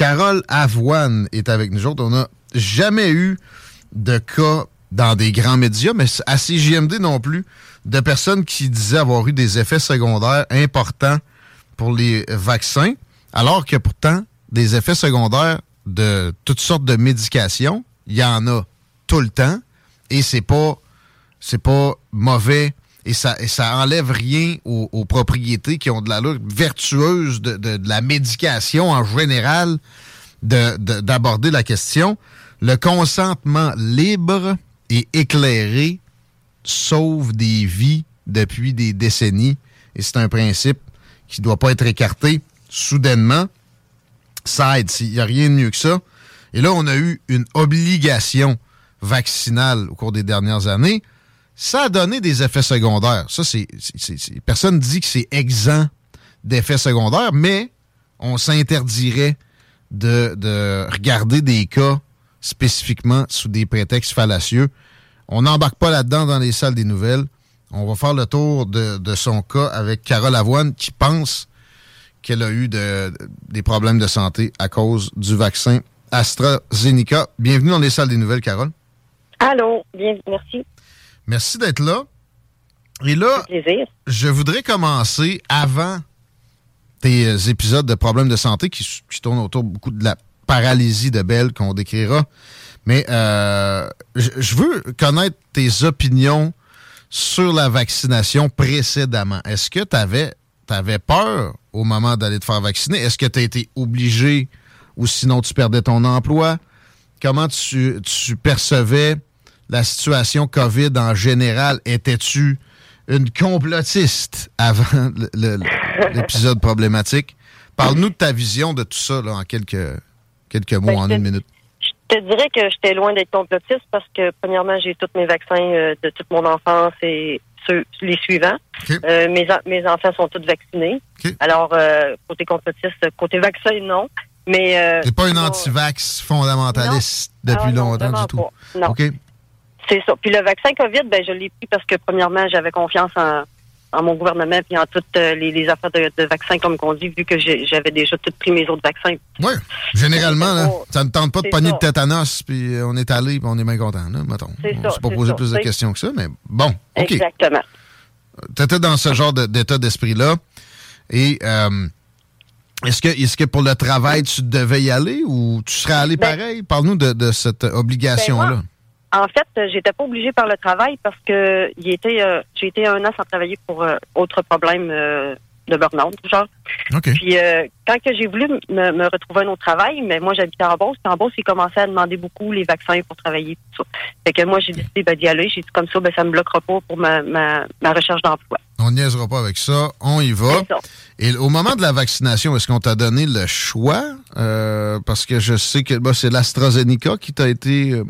Carole Avoine est avec nous autres. On n'a jamais eu de cas dans des grands médias, mais à CJMD non plus, de personnes qui disaient avoir eu des effets secondaires importants pour les vaccins, alors que pourtant, des effets secondaires de toutes sortes de médications, il y en a tout le temps, et c'est pas c'est pas mauvais et ça, et ça enlève rien aux, propriétés qui ont de la lutte vertueuse de, de, la médication en général d'aborder la question. Le consentement libre et éclairé sauve des vies depuis des décennies. Et c'est un principe qui ne doit pas être écarté soudainement. Ça aide. Il n'y a rien de mieux que ça. Et là, on a eu une obligation vaccinale au cours des dernières années. Ça a donné des effets secondaires. Ça, c'est. Personne ne dit que c'est exempt d'effets secondaires, mais on s'interdirait de, de regarder des cas spécifiquement sous des prétextes fallacieux. On n'embarque pas là-dedans dans les salles des nouvelles. On va faire le tour de, son cas avec Carole Avoine qui pense qu'elle a eu des problèmes de santé à cause du vaccin AstraZeneca. Bienvenue dans les salles des nouvelles, Carole. Allô, bien, merci. Merci d'être là. Et là, je voudrais commencer avant tes épisodes de problèmes de santé qui, qui tournent autour beaucoup de la paralysie de Belle qu'on décrira. Mais euh, je veux connaître tes opinions sur la vaccination précédemment. Est-ce que tu avais, avais, peur au moment d'aller te faire vacciner? Est-ce que tu as été obligé ou sinon tu perdais ton emploi? Comment tu, tu percevais la situation COVID en général? Étais-tu une complotiste avant l'épisode problématique? Parle-nous de ta vision de tout ça là, en quelques quelques mots ben, en une minute? Je te dirais que j'étais loin d'être complotiste parce que, premièrement, j'ai tous mes vaccins euh, de toute mon enfance et ceux, les suivants. Euh, mes, mes enfants sont tous vaccinés. Alors, euh, côté complotiste, côté vaccin, non. Mais. T'es pas une anti-vax fondamentaliste depuis ah, longtemps du tout. Non. C'est ça. Puis le vaccin COVID, ben, je l'ai pris parce que, premièrement, j'avais confiance en en mon gouvernement puis en toutes euh, les, affaires de, vaccins, comme qu'on dit, vu que j'avais déjà tout pris mes autres vaccins. Oui, généralement, là, ça ne tente pas de pogner de tétanos, puis on est allé, puis on est bien content, là, mettons. On ne s'est pas posé plus de questions que ça, mais bon, OK. Exactement. Tu étais dans ce genre d'état d'esprit-là, et... Euh, est-ce que, est que pour le travail, tu devais y aller ou tu serais allé ben pareil? Parle-nous de, cette obligation-là. Ben en fait, euh, j'étais pas obligée par le travail parce que il était, euh, j'ai été un an sans travailler pour euh, autre problème de burn-out, genre. Puis quand que j'ai voulu me, retrouver un autre travail, mais moi j'habitais en Beauce, en Beauce, ils commençaient à demander beaucoup les vaccins pour travailler tout ça. Fait que moi j'ai décidé ben, d'y aller. J'ai dit comme ça, ben ça me bloquera pas pour ma, ma, recherche d'emploi. On niaisera pas avec ça, on y va. Et au moment de la vaccination, est-ce qu'on t'a donné le choix? parce que je sais que bah, c'est l'AstraZeneca qui t'a été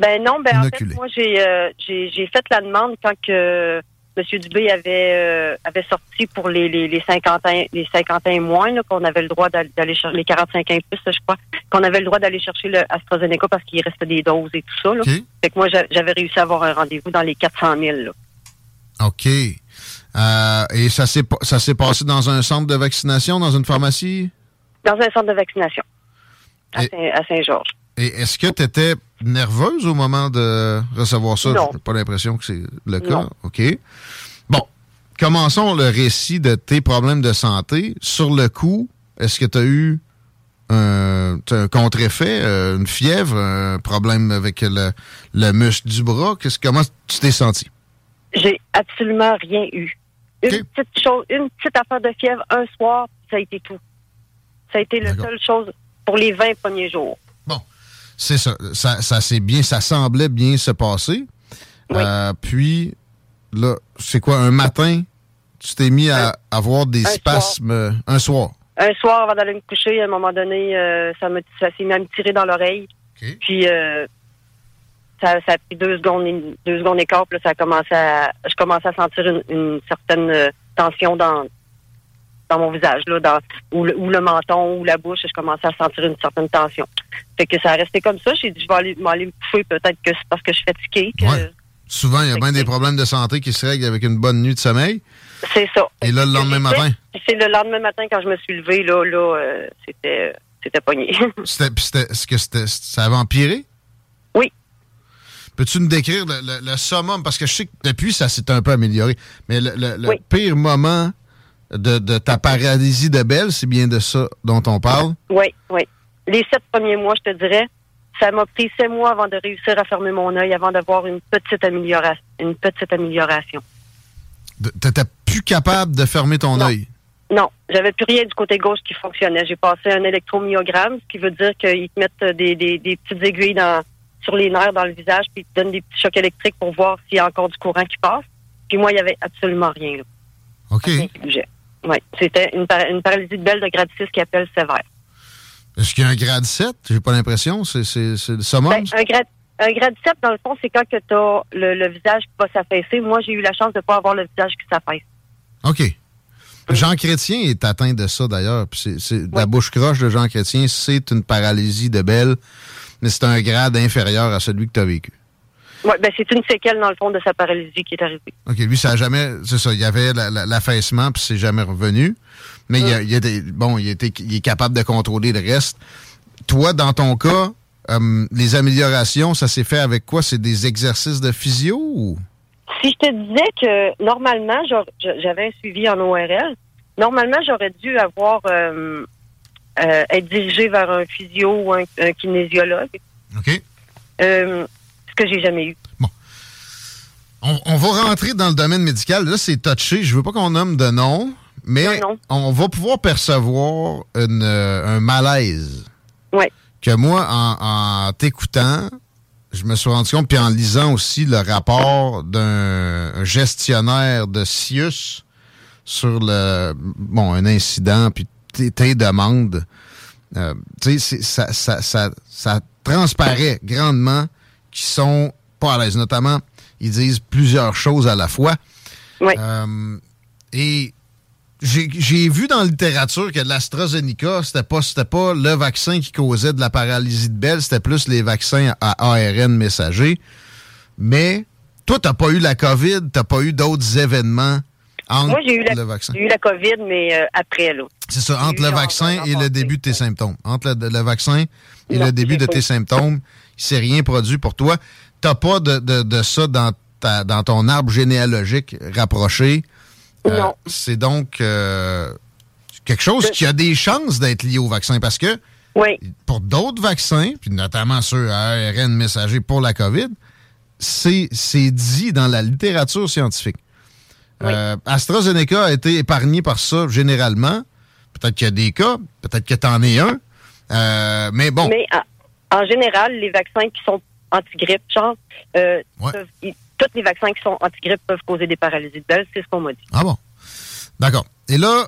ben non, ben en fait, moi euh, j'ai j'ai fait la demande quand que M. Dubé avait euh, avait sorti pour les les, les 50 ans les 50 ans et moins qu'on avait le droit d'aller chercher les 45 ans et plus, je crois, qu'on avait le droit d'aller chercher le AstraZeneca parce qu'il restait des doses et tout ça. Là. Fait que moi j'avais réussi à avoir un rendez-vous dans les 400 000. Là. OK. Euh, et ça s'est ça s'est passé dans un centre de vaccination, dans une pharmacie? Dans un centre de vaccination à Saint-Georges. Et est-ce que tu étais nerveuse au moment de recevoir ça? J'ai pas l'impression que c'est le cas. OK. Bon. commençons le récit de tes problèmes de santé. Sur le coup, est-ce que tu as eu un, contre-effet, euh, une fièvre, un problème avec le, le muscle du bras? comment tu t'es senti? J'ai absolument rien eu. Une petite chose, une petite affaire de fièvre un soir, ça a été tout. Ça a été la seule chose pour les 20 premiers jours. C'est ça. Ça, ça bien, ça semblait bien se passer. Euh, puis, là, c'est quoi, un matin, tu t'es mis à avoir des spasmes un soir? Un soir, avant d'aller me coucher, à un moment donné, euh, ça, me, ça s'est mis à me tirer dans l'oreille. Puis, euh, ça, ça, a pris deux secondes, deux secondes et quart, puis là, ça a commencé à, je commençais à sentir une, certaine euh, tension dans, dans mon visage, là, dans, ou, le, ou le menton, ou la bouche, je commençais à sentir une certaine tension. Fait que ça a resté comme ça. J'ai dit, je vais aller, m'aller me coucher, peut-être que c'est parce que je suis fatiguée. Que, Souvent, il y a bien des problèmes de santé qui se règlent avec une bonne nuit de sommeil. C'est ça. Et là, le lendemain matin? C'est le lendemain matin, quand je me suis levée, là, là euh, c'était, c'était pogné. c'était, est-ce que c'était, ça avait empiré? Oui. Peux-tu nous décrire le, summum? Parce que je sais que depuis, ça s'est un peu amélioré. Mais le, pire moment de, de, ta paralysie de Belle, c'est bien de ça dont on parle? Oui, oui. Les sept premiers mois, je te dirais, ça m'a pris sept mois avant de réussir à fermer mon œil, avant d'avoir une petite amélioration. Une petite amélioration. T'étais plus capable de fermer ton œil? Non, j'avais plus rien du côté gauche qui fonctionnait. J'ai passé un électromyogramme, ce qui veut dire qu'ils te mettent des, des, des, petites aiguilles dans, sur les nerfs dans le visage, puis ils te donnent des petits chocs électriques pour voir s'il y a encore du courant qui passe. Puis moi, il n'y avait absolument rien. Là. OK. Oui, c'était une, une paralysie de belle de grade 6 qui appelle sévère. Est-ce qu'il y a un grade 7? J'ai pas l'impression. C'est, le summum? Ben, un, grade, un grade 7, dans le fond, c'est quand tu as le, visage qui va s'affaisser. Moi, j'ai eu la chance de ne pas avoir le visage qui s'affaisse. OK. Jean Chrétien est atteint de ça, d'ailleurs. La bouche croche de Jean Chrétien, c'est une paralysie de Belle, mais c'est un grade inférieur à celui que tu as vécu. Oui, ben c'est une séquelle, dans le fond, de sa paralysie qui est arrivée. OK, lui, ça n'a jamais... C'est ça, il y avait l'affaissement, puis c'est jamais revenu. Mais il, a, bon, il, était, il est capable de contrôler le reste. Toi, dans ton cas, euh, les améliorations, ça s'est fait avec quoi? C'est des exercices de physio ou? Si je te disais que normalement, j'avais un suivi en ORL, normalement, j'aurais dû avoir euh, euh, être dirigé vers un physio ou un, kinésiologue. OK. Que j'ai jamais eu. Bon. On, va rentrer dans le domaine médical. Là, c'est touché. Je veux pas qu'on nomme de nom. Mais on va pouvoir percevoir euh, un malaise. Oui. Que moi, en, t'écoutant, je me suis rendu compte, puis en lisant aussi le rapport d'un gestionnaire de Sius sur le bon un incident, puis tes, demandes, euh, tu sais, ça, ça, ça, ça, transparaît grandement qu'ils sont pas à l'aise. Notamment, ils disent plusieurs choses à la fois. Oui. Euh, et j'ai vu dans la littérature que l'AstraZeneca, c'était pas, pas le vaccin qui causait de la paralysie de Belle, c'était plus les vaccins à ARN messager. Mais toi, t'as pas eu la COVID, t'as pas eu d'autres événements entre Moi, j'ai eu la COVID, mais euh, après, là. C'est ça, entre le vaccin et le début de tes symptômes. Entre le, vaccin et le début de tes symptômes, il s'est rien produit pour toi. T'as pas de, de, de ça dans, ta, dans ton arbre généalogique rapproché. Euh, c'est donc euh, quelque chose qui a des chances d'être lié au vaccin parce que pour d'autres vaccins, puis notamment ceux à ARN messager pour la COVID, c'est dit dans la littérature scientifique. Euh, AstraZeneca a été épargné par ça généralement. Peut-être qu'il y a des cas, peut-être que tu en es un. mais bon. Mais en général, les vaccins qui sont anti-grippe, genre, tous les vaccins qui sont anti-grippe peuvent causer des paralysies de Bell. C'est ce qu'on m'a dit. Ah bon? D'accord. Et là,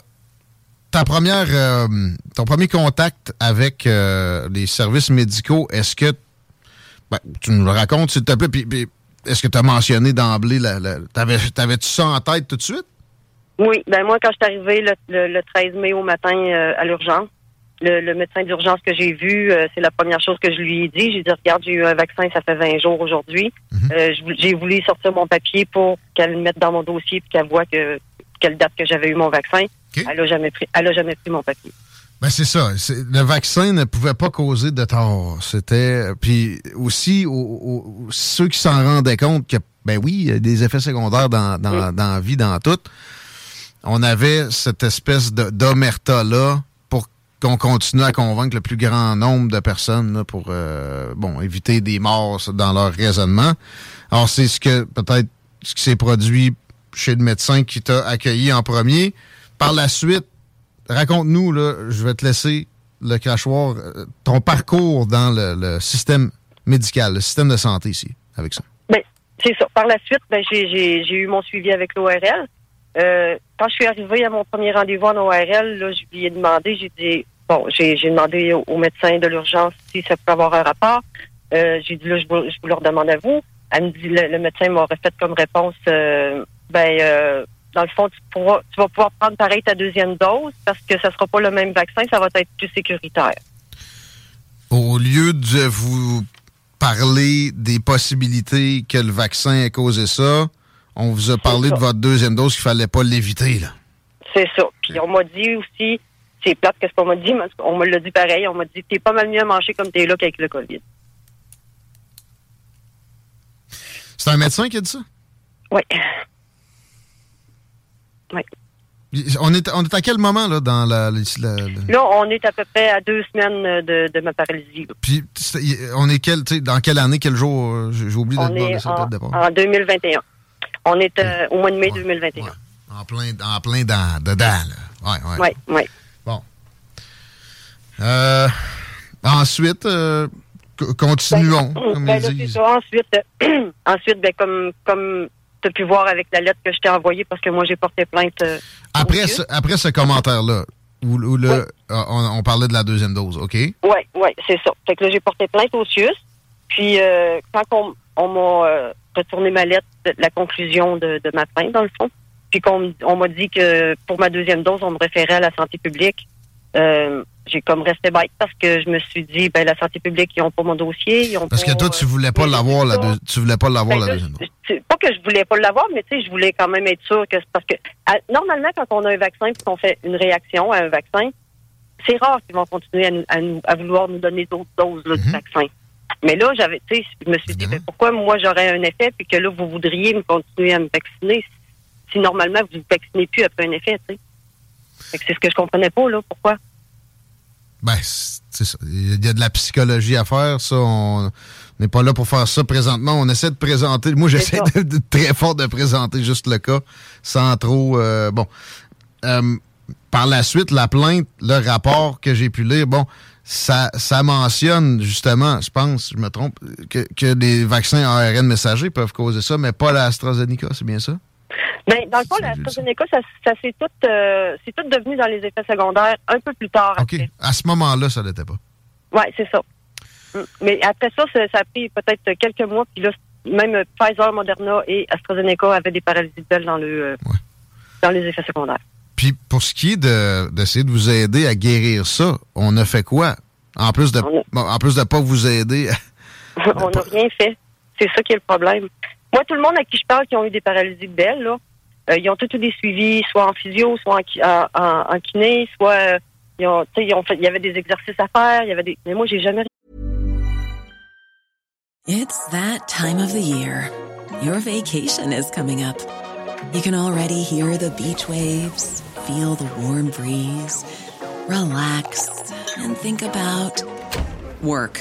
ta première, euh, ton premier contact avec euh, les services médicaux, est-ce que ben, tu nous le racontes, s'il te plaît, puis, est-ce que tu as mentionné d'emblée, la, t'avais-tu ça en tête tout de suite? Oui, ben moi, quand je suis arrivée le, 13 mai au matin euh, à l'urgence, le, médecin d'urgence que j'ai vu, euh, c'est la première chose que je lui ai dit. J'ai dit, regarde, j'ai eu un vaccin, ça fait 20 jours aujourd'hui. Mhm. Euh, j'ai voulu sortir mon papier pour qu'elle le mette dans mon dossier puis qu'elle voit que quelle date que j'avais eu mon vaccin. Elle n'a jamais pris, elle a jamais pris mon papier. Ben c'est ça. Le vaccin ne pouvait pas causer de tort. C'était puis aussi ceux qui s'en rendaient compte que ben oui, il y a des effets secondaires dans, dans, dans la vie, dans tout. on avait cette espèce d'omerta-là pour qu'on continue à convaincre le plus grand nombre de personnes pour euh, bon éviter des morts dans leur raisonnement. Alors, c'est ce que peut-être ce qui s'est produit chez le médecin qui t'a accueilli en premier. Par la suite, raconte-nous, là, je vais te laisser le crachoir, euh, ton parcours dans le, système médical, le système de santé ici, avec ça. Ben, c'est ça. Par la suite, ben, j'ai eu mon suivi avec l'ORL. Euh, quand je suis arrivée à mon premier rendez-vous en ORL, là, je lui ai demandé, j'ai dit, bon, j'ai demandé au, médecin de l'urgence si ça peut avoir un rapport. Euh, j'ai dit, là, je vous, je vous, le redemande à vous. Elle me dit, le, médecin m'aurait fait comme réponse, euh, ben, euh, dans le fond, tu, pourras, tu vas pouvoir prendre pareil ta deuxième dose parce que ça sera pas le même vaccin, ça va être plus sécuritaire. Au lieu de vous parler des possibilités que le vaccin ait causé ça, on vous a parlé de votre deuxième dose qu'il fallait pas l'éviter, là. C'est ça. Puis on m'a dit aussi, c'est plate qu'est-ce qu'on m'a dit, mais on me l'a dit pareil, on m'a dit t'es pas mal mieux à manger comme t'es là qu'avec le COVID. C'est un médecin qui a dit ça? Oui. Oui. On est, on est à quel moment là dans la, Là, on est à peu près à deux semaines de, de ma paralysie. Puis on est quel, dans quelle année, quel jour euh, J'ai oublié de demander ça en, départ. En 2021. On est euh, au mois de mai 2021. En plein, en plein dans, dedans, là. Oui, oui. Oui, oui. Euh, ensuite, continuons, ben, comme ben, ils Ensuite, ensuite ben, comme, comme tu as pu voir avec la lettre que je t'ai envoyée parce que moi, j'ai porté plainte. Euh, après, ce, après ce commentaire-là, où, euh, on, parlait de la deuxième dose, OK? Oui, oui, c'est ça. Fait que là, j'ai porté plainte au CIUS. Puis, euh, quand on, m'a retourné ma lettre, la conclusion de, ma plainte, dans le fond, puis qu'on on, m'a dit que pour ma deuxième dose, on me référait à la santé publique, j'ai comme resté bête parce que je me suis dit ben la santé publique ils ont pas mon dossier ils ont parce que toi tu voulais pas l'avoir la tu voulais pas l'avoir la deuxième. Pas que je voulais pas l'avoir mais tu sais je voulais quand même être sûr que parce que normalement quand on a un vaccin puis qu'on fait une réaction à un vaccin c'est rare qu'ils vont continuer à, à, vouloir nous donner d'autres doses là, du mhm. vaccin. Mais là j'avais tu sais je me suis dit ben, pourquoi moi j'aurais un effet puis que là vous voudriez me continuer à me vacciner si normalement vous ne vaccinez plus après un effet tu sais? C'est ce que je comprenais pas là pourquoi? Ben, c'est ça. Il y a de la psychologie à faire, ça. On n'est pas là pour faire ça présentement. On essaie de présenter. Moi, j'essaie de, très fort de présenter juste le cas sans trop. Euh, bon. Euh, par la suite, la plainte, le rapport que j'ai pu lire, bon, ça, ça mentionne justement, je pense, je me trompe, que, que les vaccins ARN messagers peuvent causer ça, mais pas l'AstraZeneca, c'est bien ça? Ben, dans le fond, l'AstraZeneca, ça, ça c'est tout, euh, c'est tout devenu dans les effets secondaires un peu plus tard. OK. À ce moment-là, ça l'était pas. Oui, c'est ça. Mm. Mais après ça, ça, a pris peut-être quelques mois, puis là, même Pfizer, Moderna et AstraZeneca avaient des paralysies de dans, le, euh, dans les effets secondaires. Puis pour ce qui est d'essayer de, vous aider à guérir ça, on a fait quoi? En plus de, en plus de pas vous aider. on n'a rien fait. C'est ça qui est le problème. Moi, tout le monde à qui je parle qui ont eu des paralysies de belle, là, euh, ils ont tous des suivis, soit en physio, soit en, en, en kiné, soit euh, ils ont, ils ont fait, il y avait des exercices à faire, il y avait des. Mais moi, j'ai jamais. It's that time of the year. Your vacation is coming up. You can already hear the beach waves, feel the warm breeze, relax, and think about work.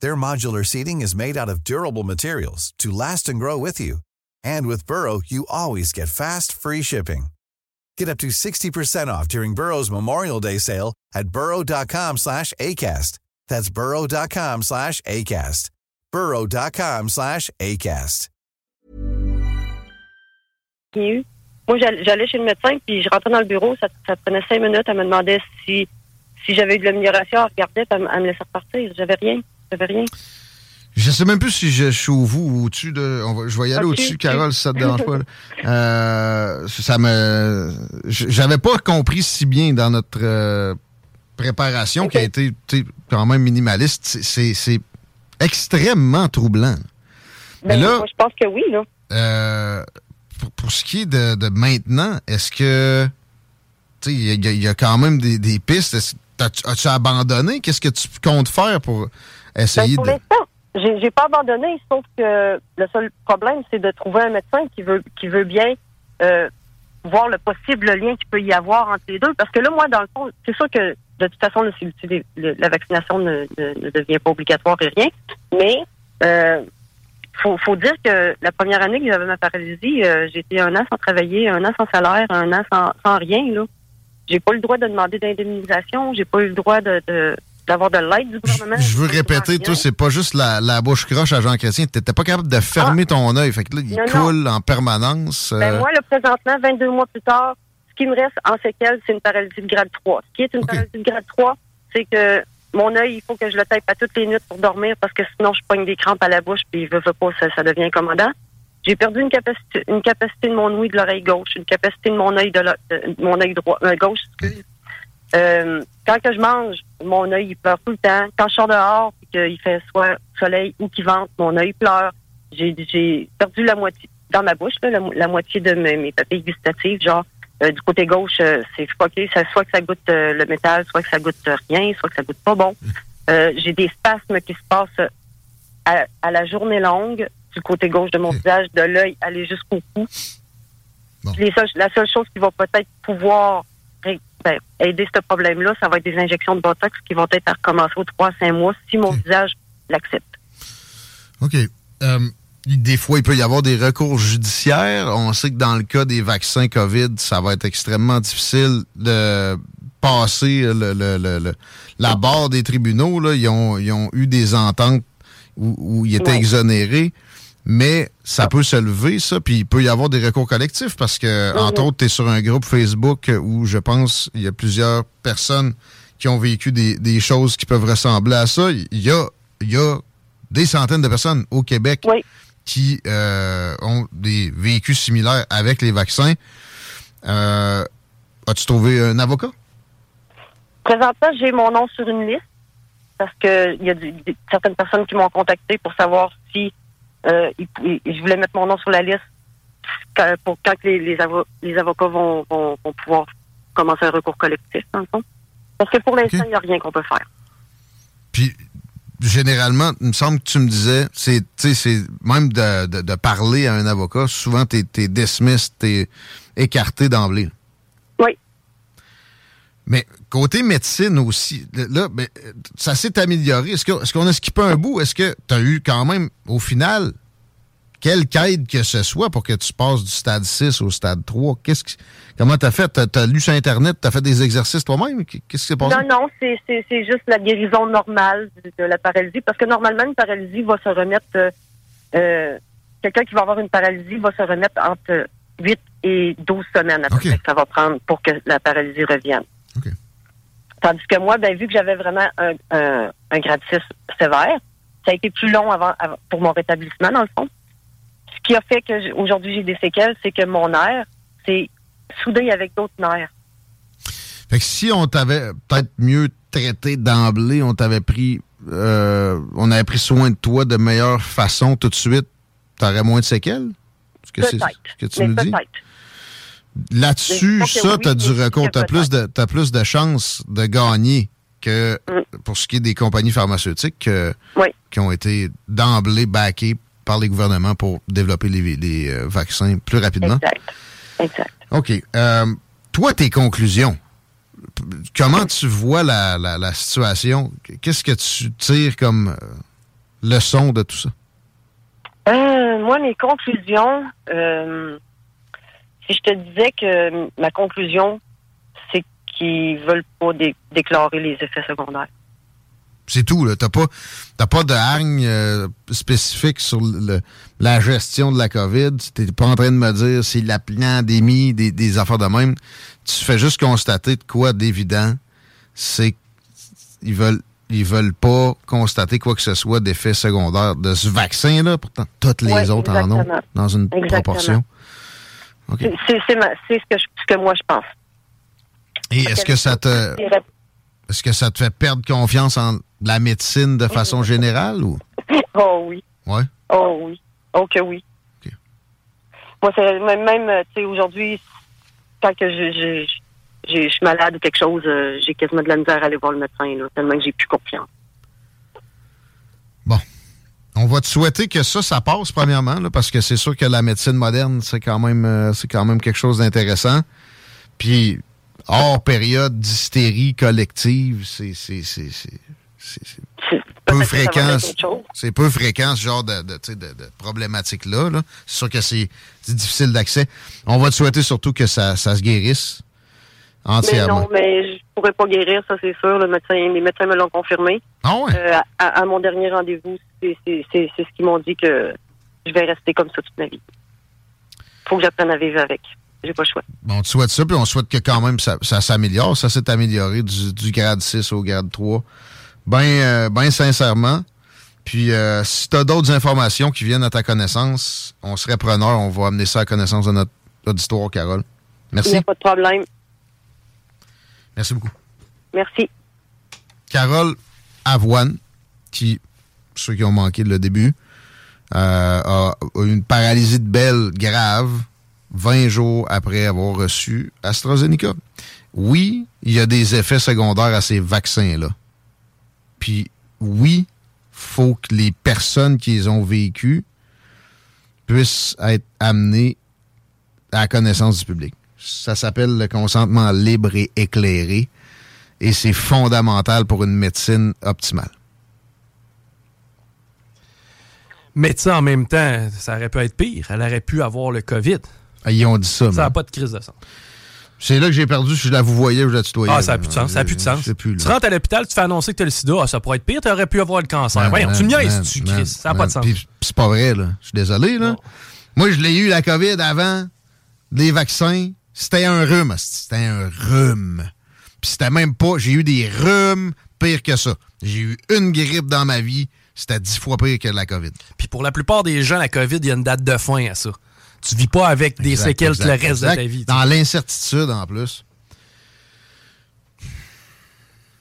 Their modular seating is made out of durable materials to last and grow with you. And with Burrow, you always get fast, free shipping. Get up to 60% off during Burrow's Memorial Day sale at burrow.com slash ACAST. That's burrow.com slash ACAST. burrow.com slash ACAST. Moi, j'allais chez le médecin, puis je rentrais dans le bureau, ça, ça prenait cinq minutes, elle me demandait si, si j'avais eu de l'amélioration, elle regardait, elle, elle me laissait repartir. J'avais rien, j'avais rien. Je sais même plus si je suis au vous ou au-dessus de. je vais y aller au-dessus, Carole, si ça te dérange pas. Euh, ça me. J'avais pas compris si bien dans notre euh, préparation qui a été quand même minimaliste. C'est extrêmement troublant. Mais ben, là, je pense que oui, là. Euh, pour, ce qui est de, maintenant, est-ce que. Il y, a quand même des, pistes? As-tu abandonné? Qu'est-ce que tu comptes faire pour essayer ben, de. J'ai pas abandonné, sauf que le seul problème, c'est de trouver un médecin qui veut qui veut bien euh, voir le possible lien qu'il peut y avoir entre les deux. Parce que là, moi, dans le fond, c'est sûr que de toute façon, la vaccination ne, devient pas obligatoire et rien. Mais euh, faut, faut dire que la première année que j'avais ma paralysie, euh, été un an sans travailler, un an sans salaire, un an sans, sans rien. Là, j'ai pas eu le droit de demander d'indemnisation, j'ai pas eu le droit de, d'avoir de l'aide du gouvernement. Je veux répéter, toi, c'est pas juste la, la bouche croche à Jean Chrétien. T'étais pas capable de fermer ah. ton œil. Fait que là, il coule en permanence. Ben, euh. moi, le présentement, 22 mois plus tard, ce qui me reste en séquelles, c'est une paralysie de grade 3. Ce qui est une paralysie de grade 3, c'est que mon œil, il faut que je le tape à toutes les nuits pour dormir parce que sinon, je pogne des crampes à la bouche puis veut, veut pas, ça, ça devient incommodant. J'ai perdu une capacité, une capacité de mon ouïe de l'oreille gauche, une capacité de mon œil de, mon œil droit, euh, gauche, excuse. Euh, quand que je mange, mon œil il pleure tout le temps. Quand je sors dehors qu'il fait soit soleil ou qu'il vente, mon œil pleure. J'ai perdu la moitié dans ma bouche, la, moitié de mes, mes papilles gustatives, genre euh, du côté gauche, euh, c'est ça, soit que ça goûte euh, le métal, soit que ça goûte rien, soit que ça goûte pas bon. j'ai des spasmes qui se passent à, la journée longue du côté gauche de mon visage, de l'œil aller jusqu'au cou. la seule chose qui va peut-être pouvoir ben, aider ce problème-là, ça va être des injections de Botox qui vont être à recommencer aux 3 5 mois si mon visage l'accepte. OK. Euh, des fois, il peut y avoir des recours judiciaires. On sait que dans le cas des vaccins COVID, ça va être extrêmement difficile de passer le, la barre des tribunaux. Là. Ils, ont, eu des ententes où, ils étaient exonérés mais ça peut se lever, ça, puis il peut y avoir des recours collectifs parce que, entre autres, tu es sur un groupe Facebook où je pense il y a plusieurs personnes qui ont vécu des, choses qui peuvent ressembler à ça. Il y a, il y a des centaines de personnes au Québec qui euh, ont des véhicules similaires avec les vaccins. Euh, as-tu trouvé un avocat? Présentement, j'ai mon nom sur une liste parce qu'il y a certaines personnes qui m'ont contacté pour savoir si euh, je voulais mettre mon nom sur la liste pour quand les, les, avocats vont, pouvoir commencer un recours collectif, dans le fond. Parce que pour l'instant, il n'y a rien qu'on peut faire. Puis, généralement, il me semble que tu me disais, c'est même de, parler à un avocat, souvent, tu es, es dismissed, tu es écarté d'emblée. Mais côté médecine aussi, là, ben, ça s'est amélioré. Est-ce qu'on est a skippé un bout? Est-ce que tu as eu quand même, au final, quelque aide que ce soit pour que tu passes du stade 6 au stade 3? Qu'est-ce que, comment t'as fait? T'as as lu sur Internet? T'as fait des exercices toi-même? Qu'est-ce qui s'est passé? Non, non, c'est juste la guérison normale de la paralysie. Parce que normalement, une paralysie va se remettre... Euh, euh, quelqu'un qui va avoir une paralysie va se remettre entre 8 et 12 semaines après que ça va prendre pour que la paralysie revienne. Tandis que moi, ben, vu que j'avais vraiment un, un, grade 6 sévère, ça a été plus long avant, pour mon rétablissement, dans le fond. Ce qui a fait que aujourd'hui j'ai des séquelles, c'est que mon nerf, c'est soudé avec d'autres nerfs. Fait que si on t'avait peut-être mieux traité d'emblée, on t'avait pris euh, on avait pris soin de toi de meilleure façon tout de suite, t'aurais moins de séquelles? ce que c'est ce que tu nous dis? Là-dessus, ça, tu as du recours. Tu as, plus de, as plus de chances de gagner que mm. pour ce qui est des compagnies pharmaceutiques euh, qui ont été d'emblée backées par les gouvernements pour développer les, euh, vaccins plus rapidement. Exact. exact. OK. Euh, toi, tes conclusions. Comment tu vois la, la, situation? Qu'est-ce que tu tires comme leçon de tout ça? moi, mes conclusions, si je te disais que ma conclusion, c'est qu'ils veulent pas déclarer les effets secondaires. C'est tout, là. T'as pas, pas de hargne euh, spécifique sur la gestion de la COVID. T'es pas en train de me dire c'est la pandémie, des, des affaires de même. Tu fais juste constater de quoi d'évident, c'est qu'ils veulent ils veulent pas constater quoi que ce soit d'effet secondaire de ce vaccin-là. Pourtant, toutes les autres en ont dans une proportion. C'est ce, que moi je pense. Et est-ce que ça te est-ce que ça te fait perdre confiance en la médecine de façon générale ou? Oh oui. Ouais. Oh oui. Oh que oui. Moi, c'est même, même tu sais, aujourd'hui, quand que je, je, suis malade ou quelque chose, euh, j'ai quasiment de la misère à aller voir le médecin, là, tellement que j'ai plus confiance. Bon. Va te souhaiter que ça, ça passe, premièrement, parce que c'est sûr que la médecine moderne, c'est quand même euh, c'est quand même quelque chose d'intéressant. Puis, hors période d'hystérie collective, c'est peu fréquent. C'est peu fréquent ce genre de, de, de, de problématique-là. c'est sûr que c'est difficile d'accès. On va te souhaiter surtout que ça, ça se guérisse entièrement. Mais non, mais pourrais pas guérir, ça c'est sûr. Le médecin, les médecins me l'ont confirmé. Ah ouais? Euh, à, mon dernier rendez-vous, c'est ce qu'ils m'ont dit que je vais rester comme ça toute ma vie. Faut que j'apprenne à vivre avec. J'ai pas le choix. Bon, on te souhaite ça, puis on souhaite que quand même ça, ça s'améliore. Ça s'est amélioré du, du grade 6 au grade 3 bien euh, ben sincèrement. Puis euh, si tu as d'autres informations qui viennent à ta connaissance, on serait preneur. On va amener ça à connaissance de notre auditoire, Carole. Merci. Il n'y a pas de problème. Merci beaucoup. Merci. Carole Avoine, qui, ceux qui ont manqué le début, euh, a une paralysie de belle grave 20 jours après avoir reçu AstraZeneca. Oui, il y a des effets secondaires à ces vaccins-là. Puis oui, faut que les personnes qui les ont vécues puissent être amenées à la connaissance du public. Ça s'appelle le consentement libre et éclairé et c'est fondamental pour une médecine optimale. Mais en même temps, ça aurait pu être pire. Elle aurait pu avoir le COVID. Ah, ils ont dit ça. Ça n'a pas de crise de sang. C'est là que j'ai perdu si je la vous voyais ou je la tutoyais. Ah, ça n'a plus de sens. Ça n'a plus de sens. tu rentres à l'hôpital, tu fais annoncer que tu as le sida. Ah, ça pourrait être pire, tu aurais pu avoir le cancer. Voyons, tu me niaises, tu Chris. Ça n'a pas de sens. c'est pas vrai, là. Je suis désolé, là. Moi, je l'ai eu, la COVID, avant les vaccins. C'était un rhume. C'était un rhume. Puis c'était même pas. J'ai eu des rhumes pire que ça. J'ai eu une grippe dans ma vie. C'était dix fois pire que la COVID. Puis pour la plupart des gens, la COVID, il y a une date de fin à ça. Tu vis pas avec des séquelles le reste de ta vie. Dans l'incertitude, en plus.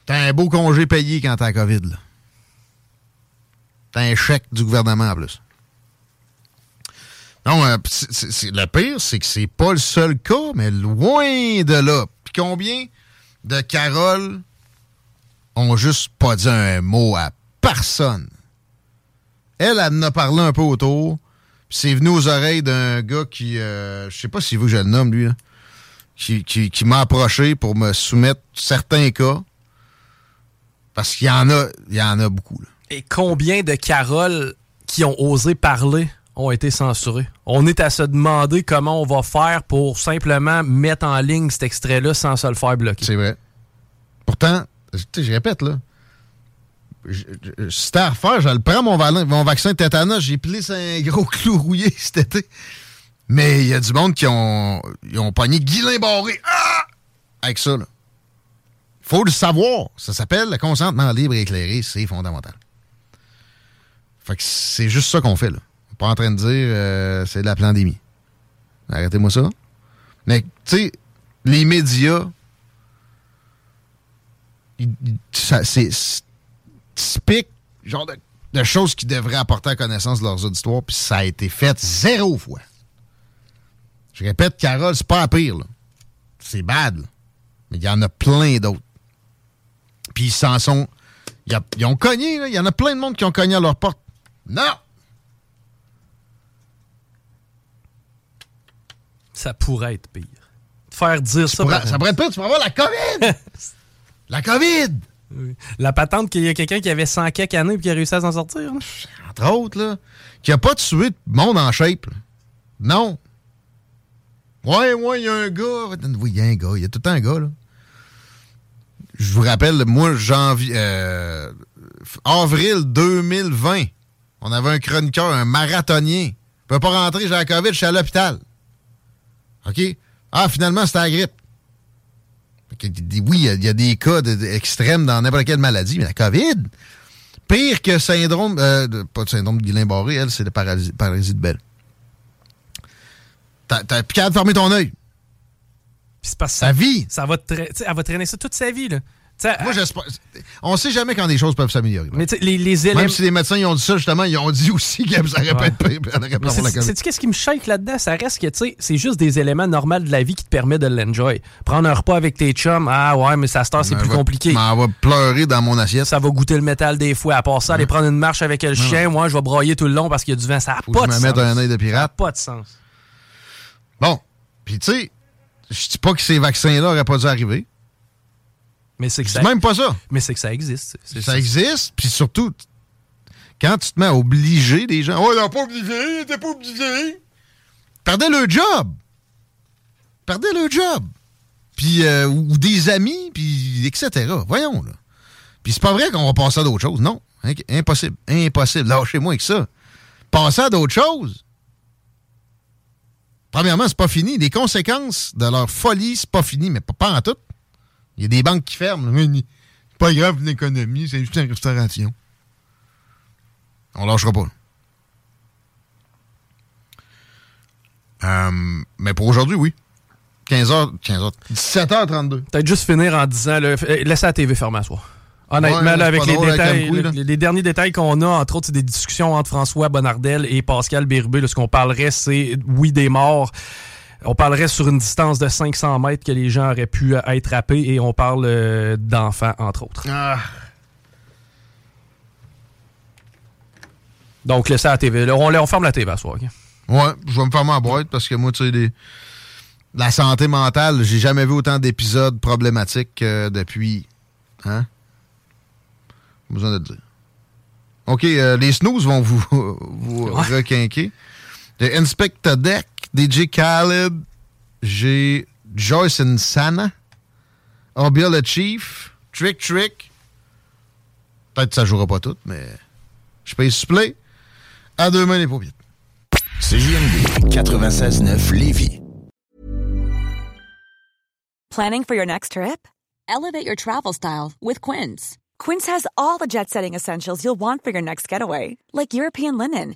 T'as un beau congé payé quand t'as la COVID, là. T'as un chèque du gouvernement, en plus. Non, euh, le pire, c'est que c'est pas le seul cas, mais loin de là. Puis combien de Carole ont juste pas dit un mot à personne? Elle, elle en a parlé un peu autour c'est venu aux oreilles d'un gars qui, euh, je sais pas si vous je le nomme, lui, qui, qui, m'a approché pour me soumettre certains cas. Parce qu'il y en a, il y en a beaucoup. Et combien de Caroles qui ont osé parler? Ont été censurées? On est à se demander comment on va faire pour simplement mettre en ligne cet extrait-là sans se le faire bloquer. C'est vrai. Pourtant, je répète, là, c'était à refaire, je le prends mon, mon vaccin tétanos, j'ai plissé un gros clou rouillé cet été. Mais il y a du monde qui ont, ils ont pogné Guilain barré. Ah! Avec ça, là. Faut le savoir. Ça s'appelle le consentement libre et éclairé. C'est fondamental. Fait que c'est juste ça qu'on fait, là. Pas en train de dire euh, c'est de la pandémie. Arrêtez-moi ça. Mais, tu sais, les médias, c'est typique, genre de, choses qui devraient apporter à connaissance de leurs auditoires, puis ça a été fait zéro fois. Je répète, Carole, c'est pas à pire, C'est bad, Mais il y en a plein d'autres. Puis ils s'en sont. ils ont cogné, Il y en a plein de monde qui ont cogné à leur porte. Non! Ça pourrait être pire. Faire dire ça. ça pourrait être pire, tu vas avoir la COVID! la COVID! La patente qu'il y a quelqu'un qui avait 100 quelques années et qui a réussi à s'en sortir. Entre autres, là, qui a pas tué de monde en shape. Non. Ouais, ouais, il y a un gars. Oui, il y a un gars. Il y a tout le temps un gars, là. Je vous rappelle, moi, janvier. Euh, avril 2020, on avait un chroniqueur, un marathonien. Il peut pas rentrer, j'ai la COVID, je suis à l'hôpital. OK? Ah, finalement, c'était la grippe. Oui, il y, a des cas extrêmes dans n'importe quelle maladie, mais la COVID, pire que syndrome, euh, pas de syndrome de Guillain-Barré, elle, c'est le paralysie de Belle. T'as plus qu'à fermer ton œil. Puis c'est parce que sa vie. Ça va, elle va traîner ça toute sa vie, là. Moi, j'espère. On sait jamais quand des choses peuvent s'améliorer. Mais les. Même si les médecins ils ont dit ça, justement, ils ont dit aussi que ça aurait ouais. pu être. C'est-tu qu'est-ce qui me shake là-dedans? Ça reste que, tu sais, c'est juste des éléments normaux de la vie qui te permettent de l'enjoy. Prendre un repas avec tes chums, ah ouais, mais ça se c'est plus compliqué. Mais va pleurer dans mon assiette. Ça va goûter le métal des fois. À part ça, aller prendre une marche avec le chien, moi, je vais broyer tout le long parce qu'il y a du vent. Ça n'a pas de sens. me mettre un œil de pirate. Ça n'a pas de sens. Bon. Puis, tu sais, je dis pas que ces vaccins-là n'auraient pas dû arriver. Mais c'est que ça... même pas ça. Mais c'est que ça existe. Ça, existe, puis surtout, quand tu te mets à obliger des gens, oh, il n'a pas obligé, il n'était pas obligé. Perdez le job. Perdez le job. Puis, euh, ou des amis, puis etc. Voyons, là. Puis c'est pas vrai qu'on va passer à d'autres choses. Non. Impossible. Impossible. Lâchez-moi avec ça. Passer à d'autres choses. Premièrement, c'est pas fini. Les conséquences de leur folie, c'est pas fini, mais pas, pas en tout. Il y a des banques qui ferment. C'est pas grave l'économie, c'est juste une restauration. On lâchera pas. Euh, mais pour aujourd'hui, oui. 15h, 15h, 17h32. Peut-être juste finir en disant, là, laissez la TV fermée à soir. Honnêtement, avec les détails, les, derniers détails qu'on a, entre autres, c'est des discussions entre François Bonnardel et Pascal Bérubé. ce qu'on parlerait, c'est, oui, des morts, on parlerait sur une distance de 500 mètres que les gens auraient pu être happés et on parle euh, d'enfants, entre autres. Ah. Donc, laissez la TV. on, on, ferme la TV à soir. Ouais, je vais me fermer à boîte parce que moi, tu sais, la santé mentale, j'ai jamais vu autant d'épisodes problématiques depuis. Hein? besoin de le dire. OK, euh, les snooze vont vous, vous requinquer. Le Inspector Deck DJ Khaled, j'ai Joyce and Sana, Obia le Chief, Trick Trick. Peut-être que ça jouera pas tout, mais je paye supplé. À deux mains les paupières. CJMD 96.9 Lévis. Planning for your next trip? Elevate your travel style with Quince. Quince has all the jet-setting essentials you'll want for your next getaway, like European linen